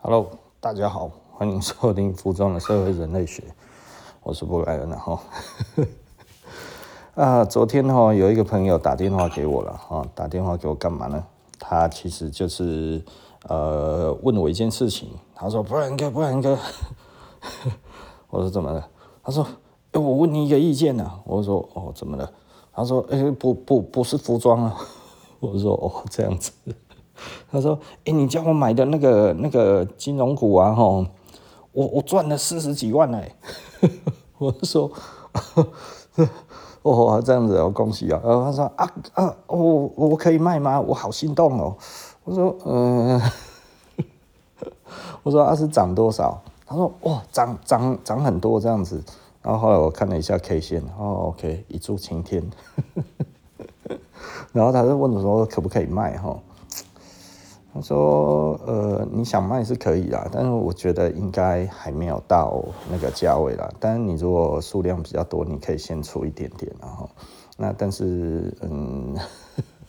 Hello，大家好，欢迎收听《服装的社会人类学》，我是布莱恩。然后，啊，昨天哈有一个朋友打电话给我了，哈，打电话给我干嘛呢？他其实就是呃问我一件事情，他说：“布莱恩哥，布莱恩哥。”我说：“怎么了？”他说：“哎，我问你一个意见呢。”我说：“哦，怎么了？”他说：“哎，不不不是服装啊。”我说：“哦，这样子。”他说：“哎、你叫我买的那个那个金融股啊，吼，我我赚了四十几万哎。”我说：“ 哦，这样子哦，恭喜啊！”然后他说：“啊啊，我我可以卖吗？我好心动哦。”我说：“嗯。”我说：“啊，是涨多少？”他说：“哇，涨涨涨很多这样子。”然后后来我看了一下 K 线，哦，OK，一柱擎天。然后他就问我说：“可不可以卖？”哈。说：“呃，你想卖是可以啦，但是我觉得应该还没有到那个价位啦。但是你如果数量比较多，你可以先出一点点，然后那但是嗯，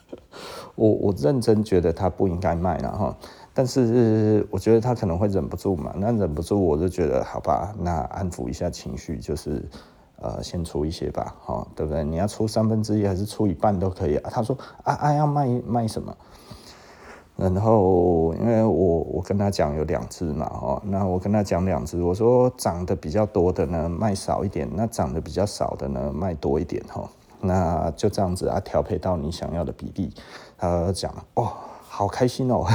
我我认真觉得他不应该卖了哈。但是我觉得他可能会忍不住嘛，那忍不住我就觉得好吧，那安抚一下情绪，就是呃先出一些吧，哈，对不对？你要出三分之一还是出一半都可以啊。他说啊啊要卖卖什么？”然后，因为我我跟他讲有两只嘛，哦，那我跟他讲两只，我说涨得比较多的呢卖少一点，那涨得比较少的呢卖多一点，哈，那就这样子啊，调配到你想要的比例。他讲哦，好开心哦，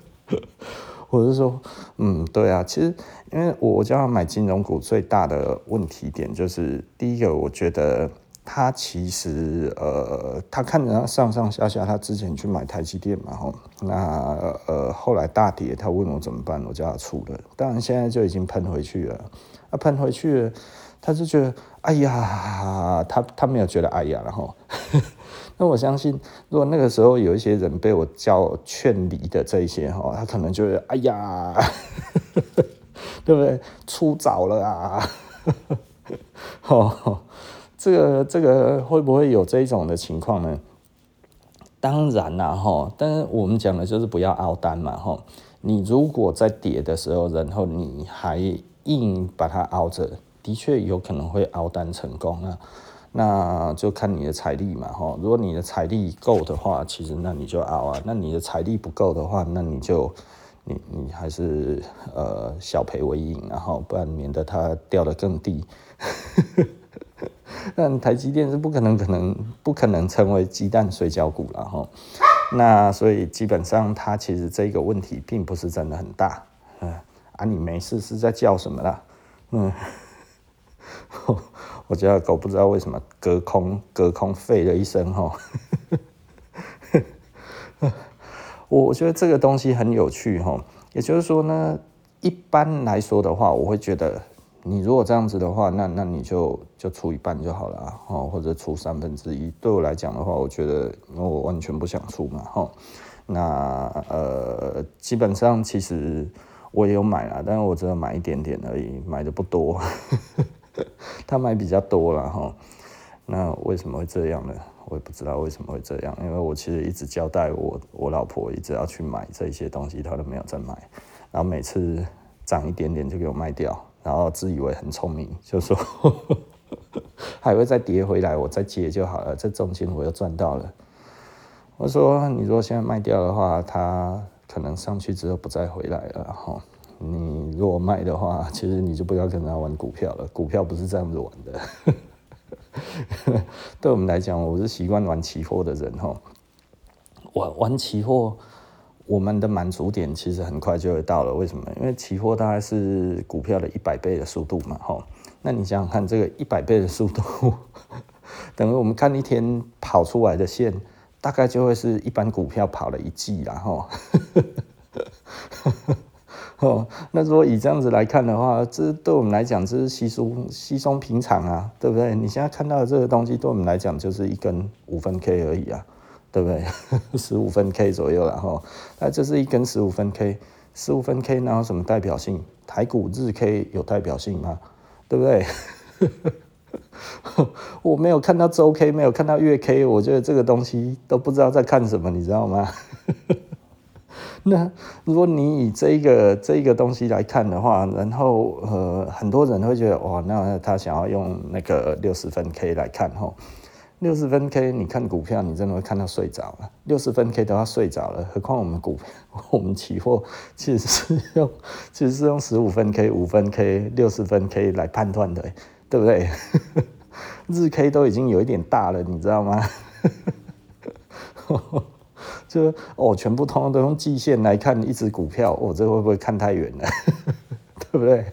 我就说，嗯，对啊，其实因为我叫他买金融股最大的问题点就是，第一个我觉得。他其实呃，他看着他上上下下，他之前去买台积电嘛，吼，那呃后来大跌，他问我怎么办，我叫他出了，当然现在就已经喷回去了，啊喷回去了，他就觉得哎呀，他他没有觉得哎呀，然后，那我相信，如果那个时候有一些人被我叫劝离的这一些哈，他可能就会哎呀，对不对？出早了啊，吼。这个这个会不会有这一种的情况呢？当然啦，哈，但是我们讲的就是不要凹单嘛，哈。你如果在跌的时候，然后你还硬把它凹着，的确有可能会凹单成功啊。那就看你的财力嘛，哈。如果你的财力够的话，其实那你就凹啊。那你的财力不够的话，那你就你你还是呃小赔为赢，然后不然免得它掉得更低。但台积电是不可能，可能不可能成为鸡蛋水饺股了哈。那所以基本上它其实这个问题并不是真的很大。嗯啊，你没事是在叫什么啦？嗯，我家狗不知道为什么隔空隔空吠了一声哈。我觉得这个东西很有趣哈。也就是说呢，一般来说的话，我会觉得。你如果这样子的话，那那你就就出一半就好了哦，或者出三分之一。对我来讲的话，我觉得我完全不想出嘛，哈。那呃，基本上其实我也有买啦，但是我只有买一点点而已，买的不多。他买比较多了哈。那为什么会这样呢？我也不知道为什么会这样，因为我其实一直交代我我老婆一直要去买这些东西，她都没有再买，然后每次涨一点点就给我卖掉。然后自以为很聪明，就说 还会再跌回来，我再接就好了。这中间我又赚到了。我说你如果现在卖掉的话，它可能上去之后不再回来了哈。你如果卖的话，其实你就不要跟他玩股票了。股票不是这样子玩的。对我们来讲，我是习惯玩期货的人哈。玩玩期货。我们的满足点其实很快就会到了，为什么？因为期货大概是股票的一百倍的速度嘛，吼。那你想想看，这个一百倍的速度，等于我们看一天跑出来的线，大概就会是一般股票跑了一季啦，吼。哦，那如果以这样子来看的话，这对我们来讲这是稀松稀松平常啊，对不对？你现在看到的这个东西，对我们来讲就是一根五分 K 而已啊。对不对？十五分 K 左右了哈，那这是一根十五分 K，十五分 K 哪有什么代表性？台股日 K 有代表性吗？对不对？我没有看到周 K，没有看到月 K，我觉得这个东西都不知道在看什么，你知道吗？那如果你以这一个这一个东西来看的话，然后呃，很多人会觉得哇，那他想要用那个六十分 K 来看吼，六十分 K 你看股票，你真的会看到睡着了。六十分 K 都要睡着了，何况我们股，我们期货其实是用其实是用十五分 K、五分 K、六十分 K 来判断的，对不对？日 K 都已经有一点大了，你知道吗？就哦，全部通通都用季线来看一只股票，我、哦、这会不会看太远了？对不对？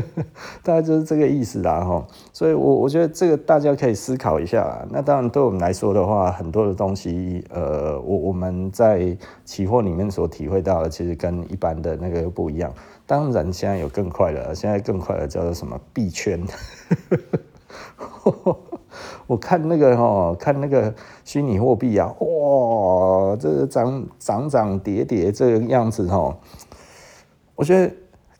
大概就是这个意思啦，哈。所以我，我觉得这个大家可以思考一下。那当然，对我们来说的话，很多的东西，呃，我我们在期货里面所体会到的，其实跟一般的那个又不一样。当然，现在有更快的，现在更快的叫做什么币圈。我看那个哈，看那个虚拟货币啊，哇，这个涨涨涨跌跌这个样子哈，我觉得，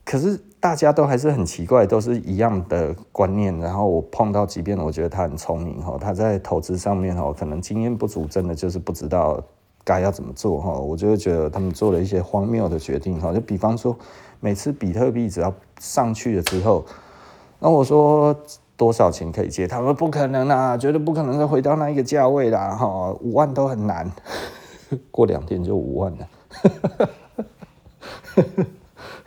可是大家都还是很奇怪，都是一样的观念。然后我碰到，即便我觉得他很聪明哈，他在投资上面哦，可能经验不足，真的就是不知道该要怎么做哈。我就会觉得他们做了一些荒谬的决定哈，就比方说，每次比特币只要上去了之后，那我说。多少钱可以借？他们不可能啊，绝对不可能再回到那一个价位啦，哈，五万都很难。过两天就五万了。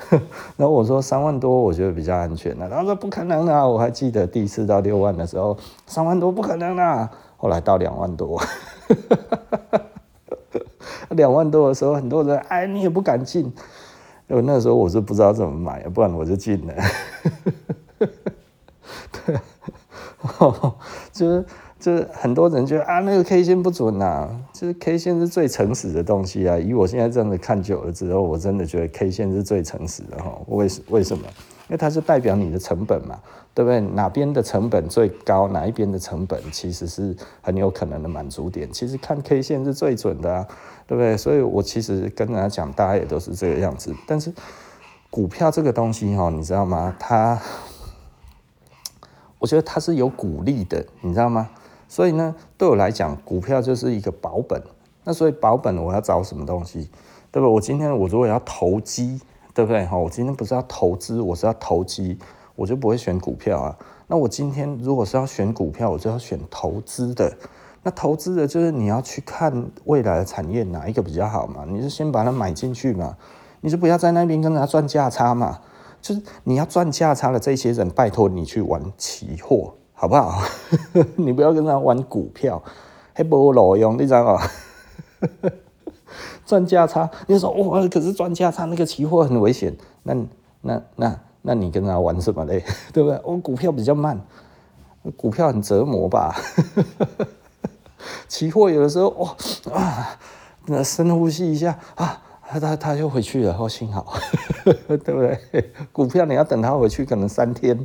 然后我说三万多，我觉得比较安全了。他说不可能啊，我还记得第一次到六万的时候，三万多不可能啊。后来到两万多，两万多的时候，很多人哎，你也不敢进。因为那时候我是不知道怎么买，不然我就进了。对，就是就是很多人觉得啊，那个 K 线不准呐、啊，就是 K 线是最诚实的东西啊。以我现在这样子看久了之后，我真的觉得 K 线是最诚实的哈。为为什么？因为它是代表你的成本嘛，对不对？哪边的成本最高，哪一边的成本其实是很有可能的满足点。其实看 K 线是最准的啊，对不对？所以我其实跟大家讲，大家也都是这个样子。但是股票这个东西哈，你知道吗？它我觉得它是有股利的，你知道吗？所以呢，对我来讲，股票就是一个保本。那所以保本，我要找什么东西，对不？我今天我如果要投机，对不对？哈，我今天不是要投资，我是要投机，我就不会选股票啊。那我今天如果是要选股票，我就要选投资的。那投资的就是你要去看未来的产业哪一个比较好嘛？你就先把它买进去嘛，你就不要在那边跟他赚价差嘛。就是你要赚价差的这些人，拜托你去玩期货，好不好？你不要跟他玩股票，还不路用，你知道吗？赚价差，你说哇，可是赚价差那个期货很危险，那那那那你跟他玩什么嘞？对不对？我股票比较慢，股票很折磨吧？期货有的时候哇啊，那深呼吸一下啊。他他他就回去了，哦，幸好，对不对？股票你要等他回去，可能三天，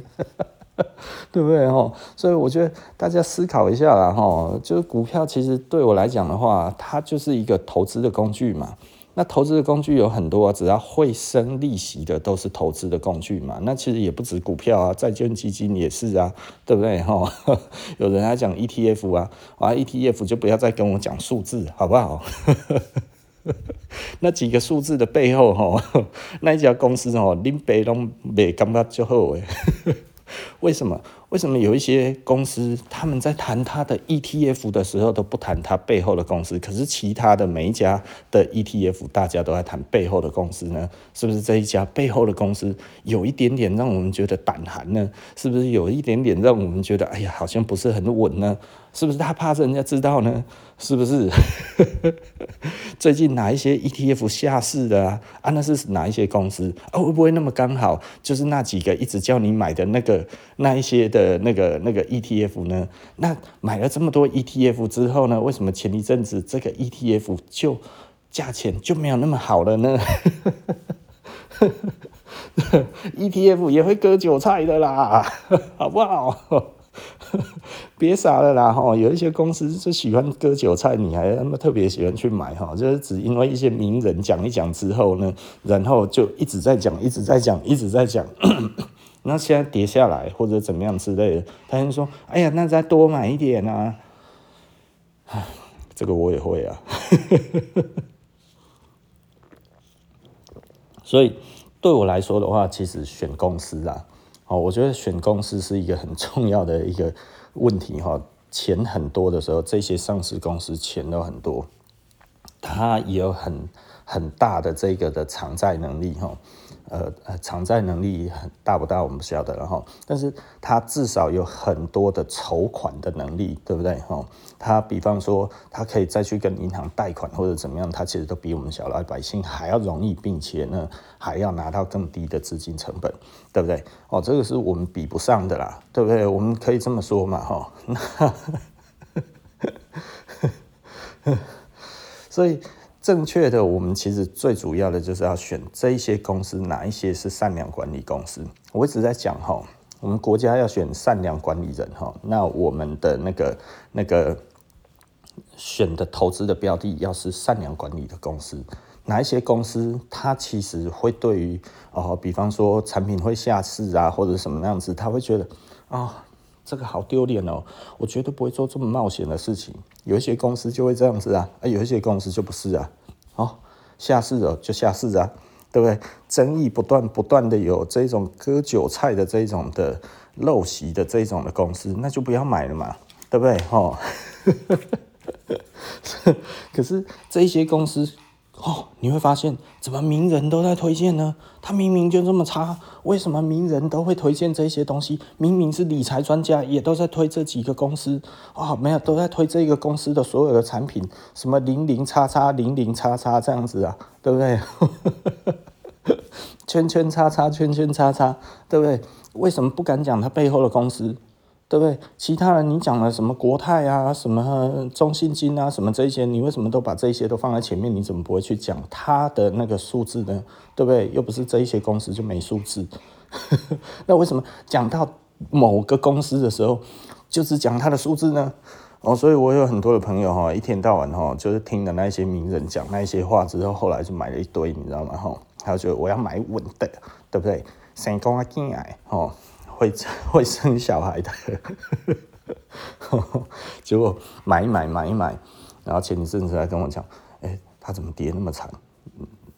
对不对？哈，所以我觉得大家思考一下啦，哈，就是股票其实对我来讲的话，它就是一个投资的工具嘛。那投资的工具有很多啊，只要会生利息的都是投资的工具嘛。那其实也不止股票啊，债券基金也是啊，对不对？哈，有人还讲 ETF 啊，啊 ETF 就不要再跟我讲数字，好不好？那几个数字的背后，哈，那一家公司哦，林北拢没感觉就好诶。为什么？为什么有一些公司他们在谈他的 ETF 的时候都不谈他背后的公司，可是其他的每一家的 ETF 大家都在谈背后的公司呢？是不是这一家背后的公司有一点点让我们觉得胆寒呢？是不是有一点点让我们觉得哎呀，好像不是很稳呢？是不是他怕人家知道呢？是不是？最近哪一些 ETF 下市的啊？啊，那是哪一些公司啊？会不会那么刚好就是那几个一直叫你买的那个那一些的那个那个 ETF 呢？那买了这么多 ETF 之后呢？为什么前一阵子这个 ETF 就价钱就没有那么好了呢？ETF 也会割韭菜的啦，好不好？别傻了啦！哈，有一些公司就喜欢割韭菜，你还那么特别喜欢去买哈，就是只因为一些名人讲一讲之后呢，然后就一直在讲，一直在讲，一直在讲。那现在跌下来或者怎么样之类的，他就说：“哎呀，那再多买一点啊！”，这个我也会啊。所以对我来说的话，其实选公司啊，哦，我觉得选公司是一个很重要的一个问题哈。钱很多的时候，这些上市公司钱都很多，它也有很很大的这个的偿债能力哈。呃呃，偿债能力很大不大，我们不晓得了哈。但是他至少有很多的筹款的能力，对不对哈？他比方说，他可以再去跟银行贷款或者怎么样，他其实都比我们小老百姓还要容易，并且呢，还要拿到更低的资金成本，对不对？哦，这个是我们比不上的啦，对不对？我们可以这么说嘛哈。所以。正确的，我们其实最主要的就是要选这一些公司，哪一些是善良管理公司。我一直在讲哈，我们国家要选善良管理人哈，那我们的那个那个选的投资的标的要是善良管理的公司，哪一些公司它其实会对于哦，比方说产品会下市啊，或者什么样子，他会觉得啊。这个好丢脸哦！我绝对不会做这么冒险的事情。有一些公司就会这样子啊，啊，有一些公司就不是啊。哦，下市了就下市啊，对不对？争议不断，不断的有这种割韭菜的这种的陋习的这种的公司，那就不要买了嘛，对不对？哦，可是这些公司。哦，你会发现怎么名人都在推荐呢？他明明就这么差，为什么名人都会推荐这些东西？明明是理财专家，也都在推这几个公司哦，没有都在推这个公司的所有的产品，什么零零叉叉零零叉叉这样子啊，对不对？圈圈叉叉圈圈叉叉，对不对？为什么不敢讲他背后的公司？对不对？其他人你讲了什么国泰啊，什么中信金啊，什么这些，你为什么都把这些都放在前面？你怎么不会去讲他的那个数字呢？对不对？又不是这一些公司就没数字，那为什么讲到某个公司的时候，就只讲他的数字呢？哦，所以我有很多的朋友哈，一天到晚哈，就是听了那些名人讲那些话之后，后来就买了一堆，你知道吗？哈，他就我要买稳的，对不对？成功啊，进来哦。会 会生小孩的，结果买一买买一买，然后前一阵子来跟我讲，哎，他怎么跌那么惨？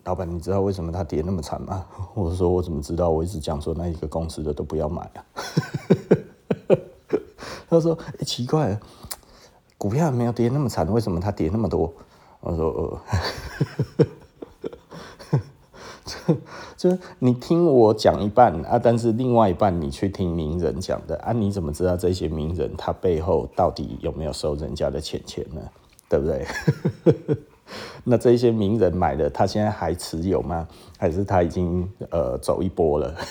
老板，你知道为什么他跌那么惨吗？我说我怎么知道？我一直讲说那一个公司的都不要买啊。他说，奇怪，股票没有跌那么惨，为什么他跌那么多？我说，呃。就你听我讲一半啊，但是另外一半你去听名人讲的啊，你怎么知道这些名人他背后到底有没有收人家的钱钱呢？对不对？那这些名人买的，他现在还持有吗？还是他已经呃走一波了？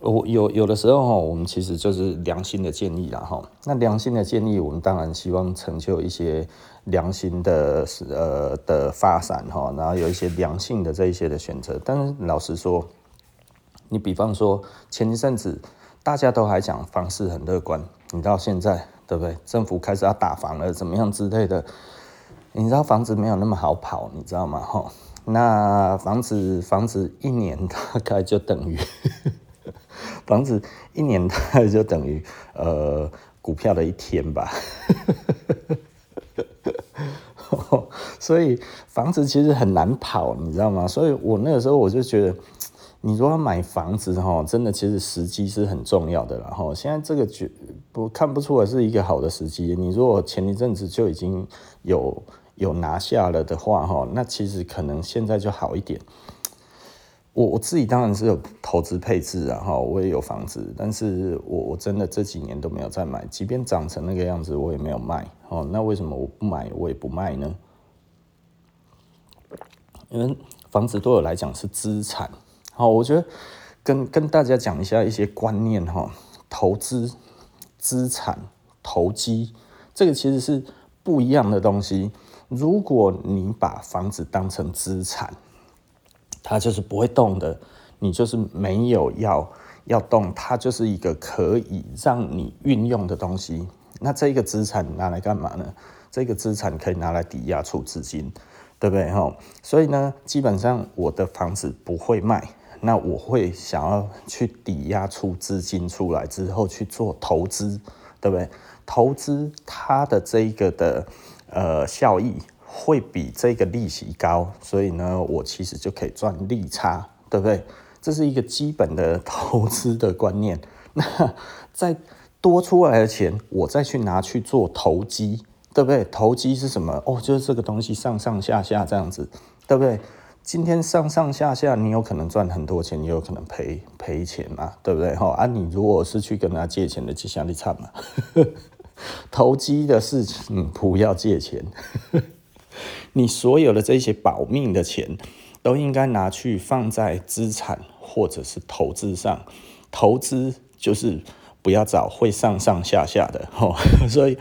我有有的时候，我们其实就是良心的建议啦哈。那良心的建议，我们当然希望成就一些。良心的呃的发展哈，然后有一些良性的这一些的选择，但是老实说，你比方说前一阵子大家都还讲房市很乐观，你到现在对不对？政府开始要打房了，怎么样之类的？你知道房子没有那么好跑，你知道吗？哈，那房子房子一年大概就等于房子一年大概就等于呃股票的一天吧。所以房子其实很难跑，你知道吗？所以我那个时候我就觉得，你如果要买房子哈，真的其实时机是很重要的。然后现在这个就不看不出来是一个好的时机。你如果前一阵子就已经有有拿下了的话哈，那其实可能现在就好一点。我我自己当然是有投资配置啊，哈，我也有房子，但是我我真的这几年都没有再买，即便涨成那个样子，我也没有卖。哦，那为什么我不买，我也不卖呢？因为房子对我来讲是资产。好，我觉得跟跟大家讲一下一些观念哈，投资、资产、投机，这个其实是不一样的东西。如果你把房子当成资产，它就是不会动的，你就是没有要要动，它就是一个可以让你运用的东西。那这个资产拿来干嘛呢？这个资产可以拿来抵押出资金，对不对？哈，所以呢，基本上我的房子不会卖，那我会想要去抵押出资金出来之后去做投资，对不对？投资它的这个的呃效益。会比这个利息高，所以呢，我其实就可以赚利差，对不对？这是一个基本的投资的观念。那再多出来的钱，我再去拿去做投机，对不对？投机是什么？哦，就是这个东西上上下下这样子，对不对？今天上上下下，你有可能赚很多钱，也有可能赔赔钱嘛，对不对？哈啊，你如果是去跟他借钱的，就像你惨嘛。投机的事情不要借钱，你所有的这些保命的钱都应该拿去放在资产或者是投资上。投资就是不要找会上上下下的，哈 所以。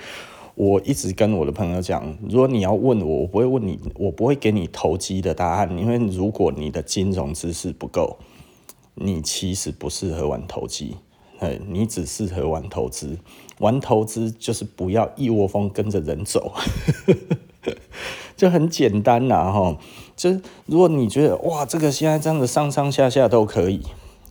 我一直跟我的朋友讲，如果你要问我，我不会问你，我不会给你投机的答案，因为如果你的金融知识不够，你其实不适合玩投机，你只适合玩投资。玩投资就是不要一窝蜂跟着人走，就很简单呐，哈。就是如果你觉得哇，这个现在这样子上上下下都可以，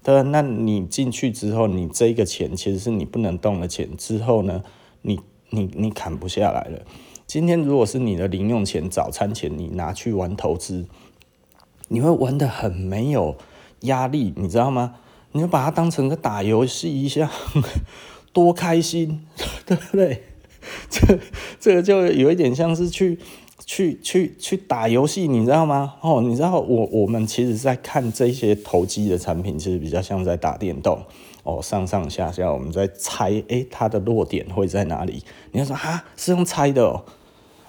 对，那你进去之后，你这个钱其实是你不能动的钱，之后呢，你。你你砍不下来了。今天如果是你的零用钱、早餐钱，你拿去玩投资，你会玩得很没有压力，你知道吗？你就把它当成个打游戏一下，多开心，对不对？这这个就有一点像是去去去去打游戏，你知道吗？哦，你知道我我们其实在看这些投机的产品，其实比较像在打电动。哦，上上下下，我们在猜，诶、它的落点会在哪里？你要说啊，是用猜的哦，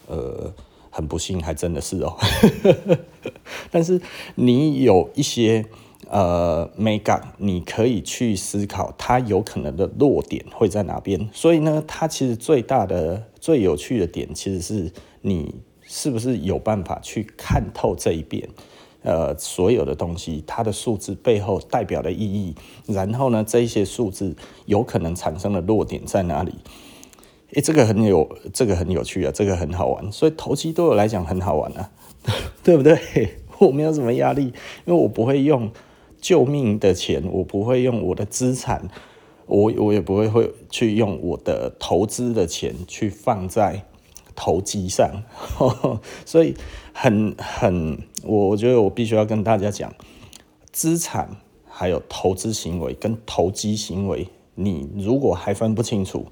呃，很不幸，还真的是哦。但是你有一些呃美感，你可以去思考它有可能的落点会在哪边。所以呢，它其实最大的、最有趣的点，其实是你是不是有办法去看透这一边。呃，所有的东西，它的数字背后代表的意义，然后呢，这一些数字有可能产生的弱点在哪里？诶，这个很有，这个很有趣啊，这个很好玩，所以投机对我来讲很好玩啊，对不对？我没有什么压力，因为我不会用救命的钱，我不会用我的资产，我我也不会会去用我的投资的钱去放在。投机上，所以很很，我我觉得我必须要跟大家讲，资产还有投资行为跟投机行为，你如果还分不清楚，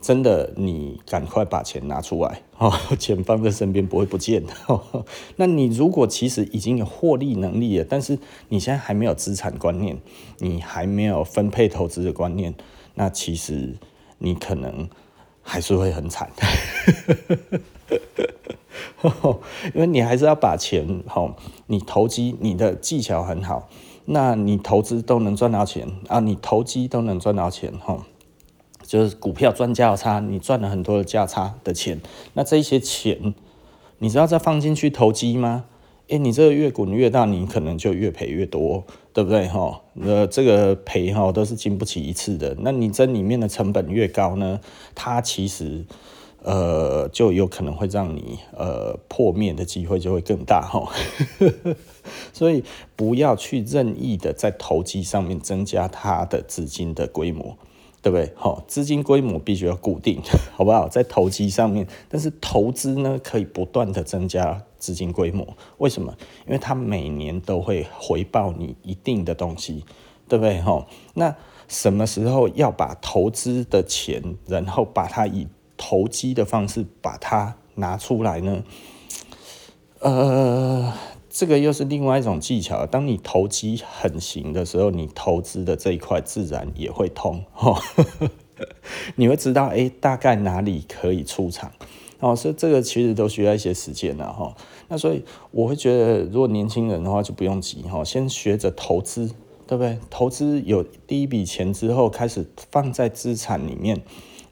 真的你赶快把钱拿出来，钱放在身边不会不见的。那你如果其实已经有获利能力了，但是你现在还没有资产观念，你还没有分配投资的观念，那其实你可能。还是会很惨，因为你还是要把钱哈，你投机你的技巧很好，那你投资都能赚到钱啊，你投机都能赚到钱哈，就是股票赚价差，你赚了很多的价差的钱，那这些钱你知道再放进去投机吗？诶，你这个越滚越大，你可能就越赔越多，对不对哈？那，这个赔哈都是经不起一次的。那你这里面的成本越高呢，它其实呃就有可能会让你呃破灭的机会就会更大哈。所以不要去任意的在投机上面增加它的资金的规模。对不对？好，资金规模必须要固定，好不好？在投机上面，但是投资呢，可以不断的增加资金规模。为什么？因为它每年都会回报你一定的东西，对不对？哈，那什么时候要把投资的钱，然后把它以投机的方式把它拿出来呢？呃。这个又是另外一种技巧。当你投机很行的时候，你投资的这一块自然也会通。你会知道，哎，大概哪里可以出场。哦，所以这个其实都需要一些时间了哈。那所以我会觉得，如果年轻人的话就不用急哈，先学着投资，对不对？投资有第一笔钱之后，开始放在资产里面，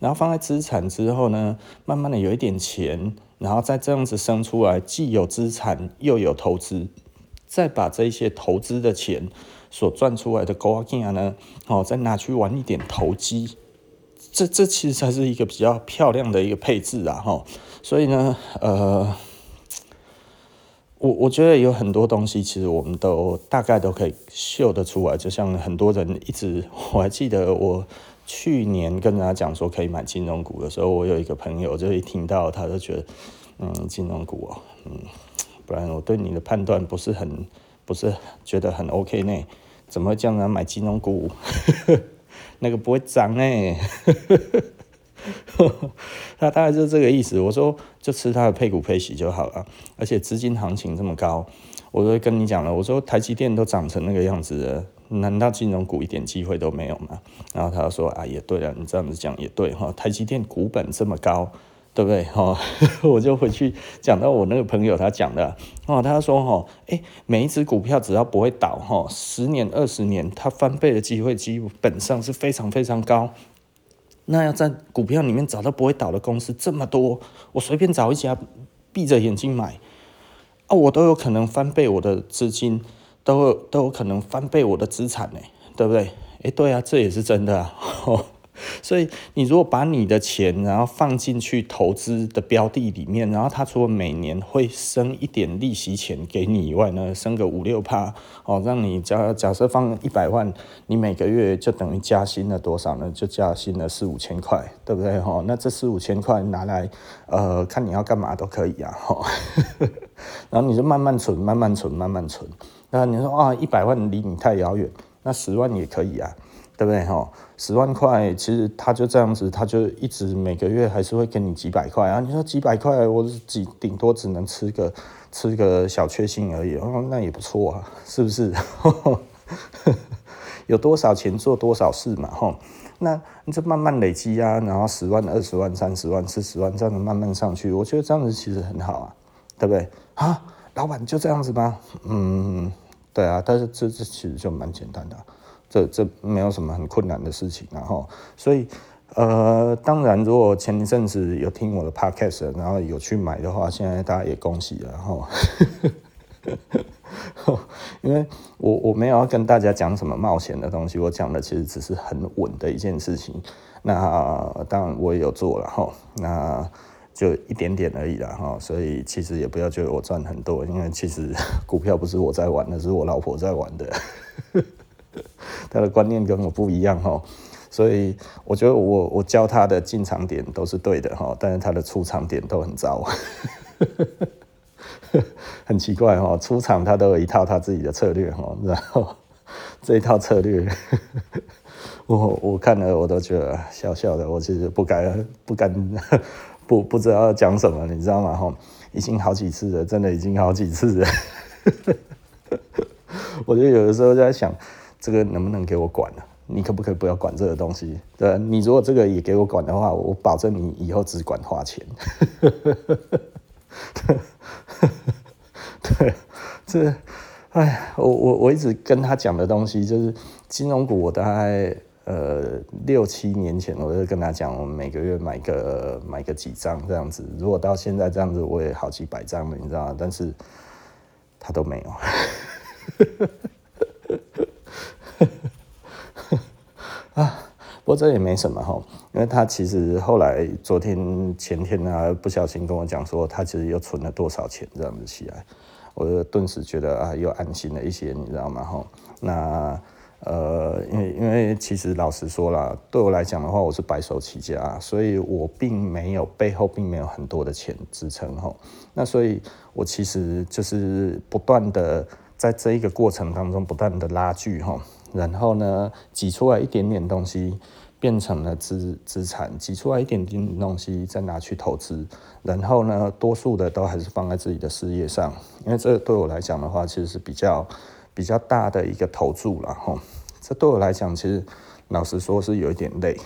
然后放在资产之后呢，慢慢的有一点钱。然后再这样子生出来，既有资产又有投资，再把这些投资的钱所赚出来的高金呢，哦，再拿去玩一点投机，这这其实才是一个比较漂亮的一个配置啊，哈。所以呢，呃，我我觉得有很多东西，其实我们都大概都可以嗅得出来，就像很多人一直，我还记得我。去年跟人家讲说可以买金融股的时候，我有一个朋友就一听到他就觉得，嗯，金融股哦，嗯，不然我对你的判断不是很不是觉得很 OK 呢？怎么会叫人买金融股？那个不会涨呢？他大概就是这个意思。我说就吃他的配股配息就好了，而且资金行情这么高，我都跟你讲了。我说台积电都涨成那个样子了，难道金融股一点机会都没有吗？然后他说啊，也对了，你这样子讲也对哈，台积电股本这么高。对不对？哈，我就回去讲到我那个朋友他讲的哦，他说哈，诶，每一只股票只要不会倒哈，十年二十年它翻倍的机会基本上是非常非常高。那要在股票里面找到不会倒的公司这么多，我随便找一家，闭着眼睛买啊，我都有可能翻倍我的资金，都有都有可能翻倍我的资产呢，对不对？诶，对啊，这也是真的啊。所以，你如果把你的钱，然后放进去投资的标的里面，然后它除了每年会生一点利息钱给你以外呢，生个五六趴，哦，让你假假设放一百万，你每个月就等于加薪了多少呢？就加薪了四五千块，对不对？哈，那这四五千块拿来，呃，看你要干嘛都可以啊，哈。然后你就慢慢存，慢慢存，慢慢存。那你说啊，一百万离你太遥远，那十万也可以啊。对不对哈？十万块其实他就这样子，他就一直每个月还是会给你几百块啊。你说几百块，我几顶多只能吃个吃个小确幸而已，哦，那也不错啊，是不是？有多少钱做多少事嘛，哈。那你就慢慢累积啊，然后十万、二十万、三十万、四十万这样子慢慢上去，我觉得这样子其实很好啊，对不对？啊，老板就这样子吗？嗯，对啊，但是这这其实就蛮简单的。这这没有什么很困难的事情，然后，所以，呃，当然，如果前一阵子有听我的 podcast，然后有去买的话，现在大家也恭喜了，哈，因为我我没有要跟大家讲什么冒险的东西，我讲的其实只是很稳的一件事情。那当然我也有做了，哈，那就一点点而已了，哈，所以其实也不要觉得我赚很多，因为其实 股票不是我在玩的，是我老婆在玩的。他的观念跟我不一样哈，所以我觉得我我教他的进场点都是对的哈，但是他的出场点都很糟，很奇怪哈，出场他都有一套他自己的策略哈，然后这一套策略，我我看了我都觉得笑笑的，我其实不敢不敢不不知道要讲什么，你知道吗？哈，已经好几次了，真的已经好几次了，我就有的时候在想。这个能不能给我管？你可不可以不要管这个东西？对，你如果这个也给我管的话，我保证你以后只管花钱。对，这，哎，我我我一直跟他讲的东西就是金融股，我大概呃六七年前我就跟他讲，我每个月买个买个几张这样子。如果到现在这样子，我也好几百张了，你知道吗？但是他都没有。啊，不过这也没什么哈，因为他其实后来昨天前天啊，不小心跟我讲说，他其实又存了多少钱这样子起来，我就顿时觉得啊，又安心了一些，你知道吗？哈，那呃，因为因为其实老实说啦，对我来讲的话，我是白手起家，所以我并没有背后并没有很多的钱支撑哈，那所以我其实就是不断的在这一个过程当中不断的拉锯哈。然后呢，挤出来一点点东西，变成了资资产；挤出来一点点东西，再拿去投资。然后呢，多数的都还是放在自己的事业上，因为这对我来讲的话，其实是比较比较大的一个投注了哈。这对我来讲，其实老实说是有一点累。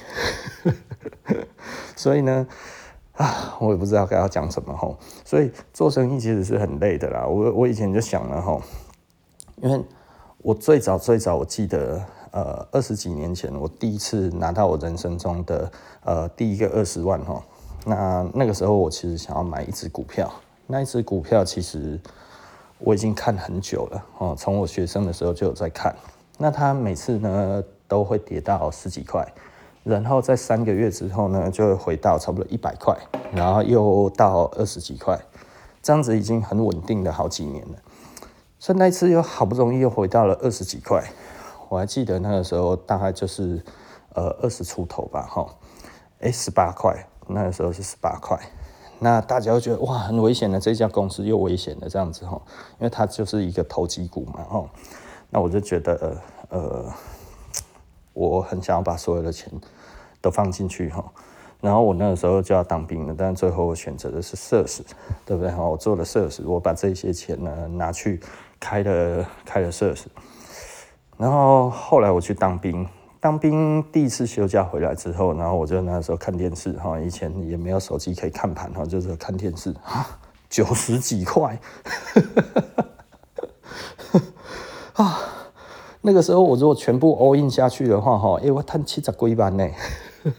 所以呢，啊，我也不知道该要讲什么哈。所以做生意其实是很累的啦。我我以前就想了哈，因为。我最早最早，我记得，呃，二十几年前，我第一次拿到我人生中的呃第一个二十万哈。那那个时候，我其实想要买一只股票，那一只股票其实我已经看很久了哦，从我学生的时候就有在看。那它每次呢都会跌到十几块，然后在三个月之后呢就会回到差不多一百块，然后又到二十几块，这样子已经很稳定的好几年了。所以那一次又好不容易又回到了二十几块，我还记得那个时候大概就是呃二十出头吧，哈，哎十八块，那个时候是十八块，那大家会觉得哇，很危险的，这家公司又危险的这样子哈，因为它就是一个投机股嘛哈。那我就觉得呃，我很想要把所有的钱都放进去哈。然后我那个时候就要当兵了，但最后我选择的是社死，对不对？我做了社死，我把这些钱呢拿去开了开了社死。然后后来我去当兵。当兵第一次休假回来之后，然后我就那时候看电视哈，以前也没有手机可以看盘哈，就是看电视啊，九十几块，啊，那个时候我如果全部 all in 下去的话哈，哎，我赚七十几万呢，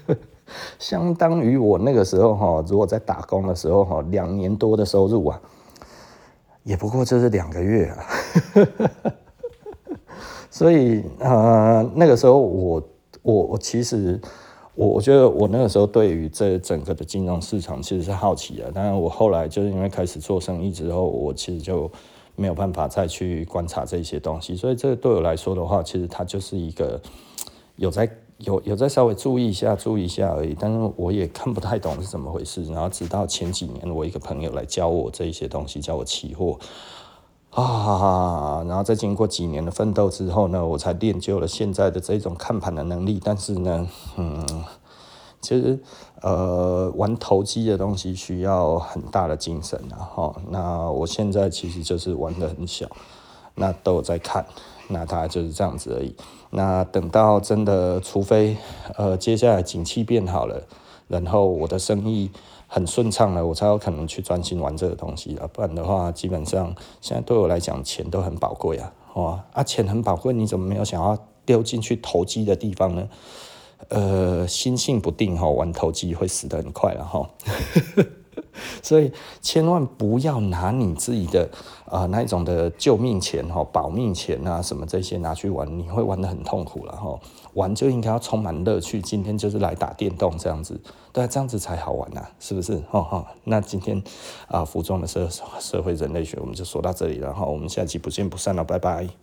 相当于我那个时候哈，如果在打工的时候哈，两年多的收入啊，也不过就是两个月啊。所以呃，那个时候我我我其实我我觉得我那个时候对于这整个的金融市场其实是好奇的，但是我后来就是因为开始做生意之后，我其实就没有办法再去观察这些东西，所以这对我来说的话，其实它就是一个有在有有在稍微注意一下注意一下而已，但是我也看不太懂是怎么回事，然后直到前几年我一个朋友来教我这一些东西，教我期货。啊，然后在经过几年的奋斗之后呢，我才练就了现在的这种看盘的能力。但是呢，嗯，其实呃，玩投机的东西需要很大的精神啊。哈，那我现在其实就是玩得很小，那都有在看，那大概就是这样子而已。那等到真的，除非呃，接下来景气变好了，然后我的生意。很顺畅了，我才有可能去专心玩这个东西了。不然的话，基本上现在对我来讲，钱都很宝贵啊，哇啊，钱很宝贵，你怎么没有想要丢进去投机的地方呢？呃，心性不定哈，玩投机会死得很快了哈。所以千万不要拿你自己的啊、那一种的救命钱哈、保命钱啊什么这些拿去玩，你会玩得很痛苦了哈。玩就应该要充满乐趣，今天就是来打电动这样子，对，这样子才好玩呐、是不是？哈哈。那今天啊，服装的社社会人类学我们就说到这里了哈，我们下期不见不散了，拜拜。